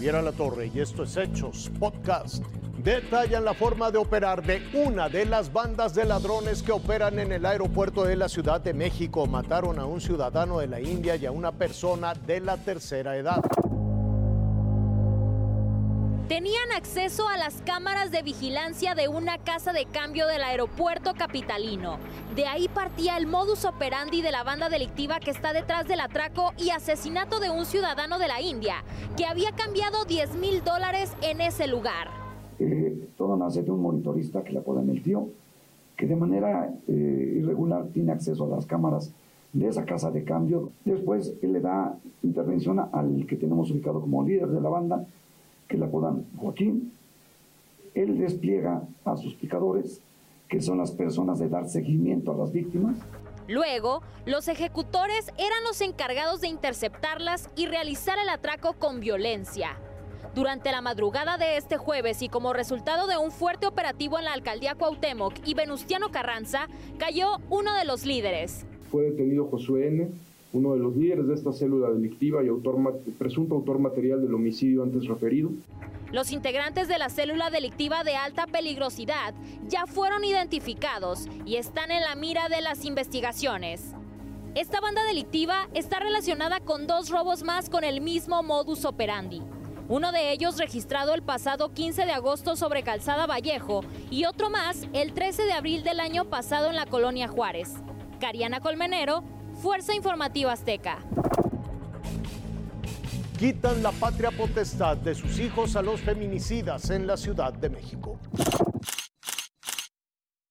Javier Alatorre y esto es Hechos Podcast. Detallan la forma de operar de una de las bandas de ladrones que operan en el aeropuerto de la Ciudad de México. Mataron a un ciudadano de la India y a una persona de la tercera edad tenían acceso a las cámaras de vigilancia de una casa de cambio del aeropuerto capitalino. De ahí partía el modus operandi de la banda delictiva que está detrás del atraco y asesinato de un ciudadano de la India, que había cambiado 10 mil dólares en ese lugar. Eh, todo nace de un monitorista que le apodan el tío, que de manera eh, irregular tiene acceso a las cámaras de esa casa de cambio. Después él le da intervención al que tenemos ubicado como líder de la banda, que la apodan Joaquín, él despliega a sus picadores, que son las personas de dar seguimiento a las víctimas. Luego, los ejecutores eran los encargados de interceptarlas y realizar el atraco con violencia. Durante la madrugada de este jueves y como resultado de un fuerte operativo en la alcaldía Cuauhtémoc y Venustiano Carranza, cayó uno de los líderes. Fue detenido Josué N., uno de los líderes de esta célula delictiva y autor, presunto autor material del homicidio antes referido. Los integrantes de la célula delictiva de alta peligrosidad ya fueron identificados y están en la mira de las investigaciones. Esta banda delictiva está relacionada con dos robos más con el mismo modus operandi. Uno de ellos registrado el pasado 15 de agosto sobre Calzada Vallejo y otro más el 13 de abril del año pasado en la colonia Juárez. Cariana Colmenero, Fuerza Informativa Azteca. Quitan la patria potestad de sus hijos a los feminicidas en la Ciudad de México.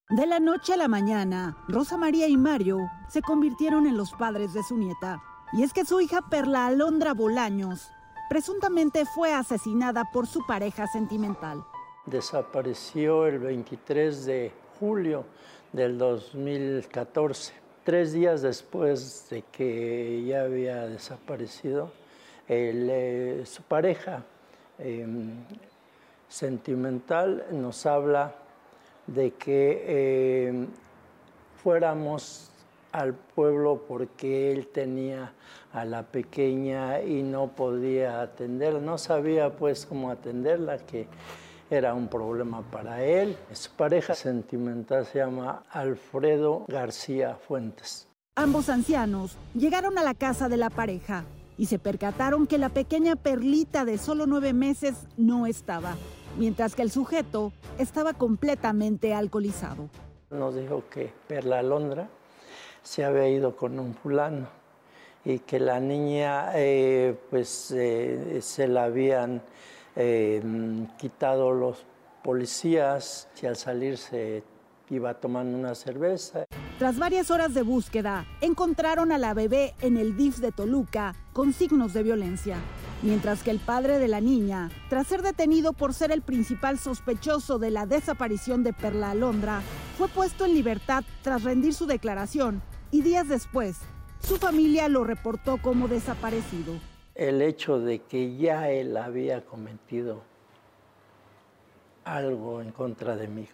De la noche a la mañana, Rosa María y Mario se convirtieron en los padres de su nieta. Y es que su hija Perla Alondra Bolaños presuntamente fue asesinada por su pareja sentimental. Desapareció el 23 de julio del 2014 Tres días después de que ya había desaparecido, eh, su pareja em, sentimental nos habla de que em, fuéramos al pueblo porque él tenía a la pequeña y no podía atenderla, no sabía pues cómo atenderla, que era un problema para él. Su pareja sentimental se llama Alfredo García Fuentes. Ambos ancianos llegaron a la casa de la pareja y se percataron que la pequeña perlita de solo nueve meses no estaba, mientras que el sujeto estaba completamente alcoholizado. Nos dijo que Perla Alondra se había ido con un fulano y que la niña eh, pues eh, se la habían eh, quitado los policías y al salir se iba tomando una cerveza. Tras varias horas de búsqueda, encontraron a la bebé en el DIF de Toluca con signos de violencia, mientras que el padre de la niña, tras ser detenido por ser el principal sospechoso de la desaparición de Perla Alondra, fue puesto en libertad tras rendir su declaración y días después, su familia lo reportó como desaparecido el hecho de que ya él había cometido algo en contra de mí.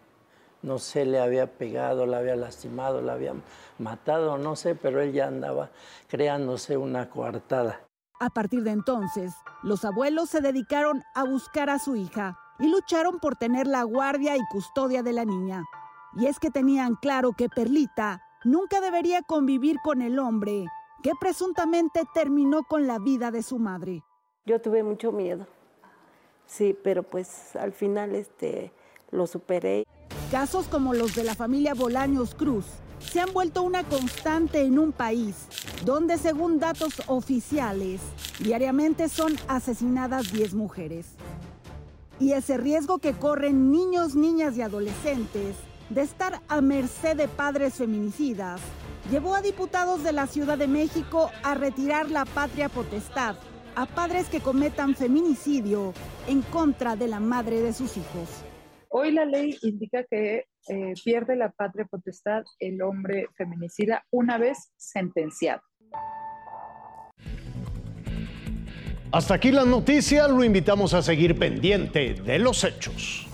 No sé, le había pegado, le había lastimado, le había matado, no sé, pero él ya andaba creándose una coartada. A partir de entonces, los abuelos se dedicaron a buscar a su hija y lucharon por tener la guardia y custodia de la niña. Y es que tenían claro que Perlita nunca debería convivir con el hombre que presuntamente terminó con la vida de su madre. Yo tuve mucho miedo, sí, pero pues al final este, lo superé. Casos como los de la familia Bolaños Cruz se han vuelto una constante en un país donde según datos oficiales diariamente son asesinadas 10 mujeres. Y ese riesgo que corren niños, niñas y adolescentes de estar a merced de padres feminicidas llevó a diputados de la Ciudad de México a retirar la patria potestad a padres que cometan feminicidio en contra de la madre de sus hijos. Hoy la ley indica que eh, pierde la patria potestad el hombre feminicida una vez sentenciado. Hasta aquí la noticia, lo invitamos a seguir pendiente de los hechos.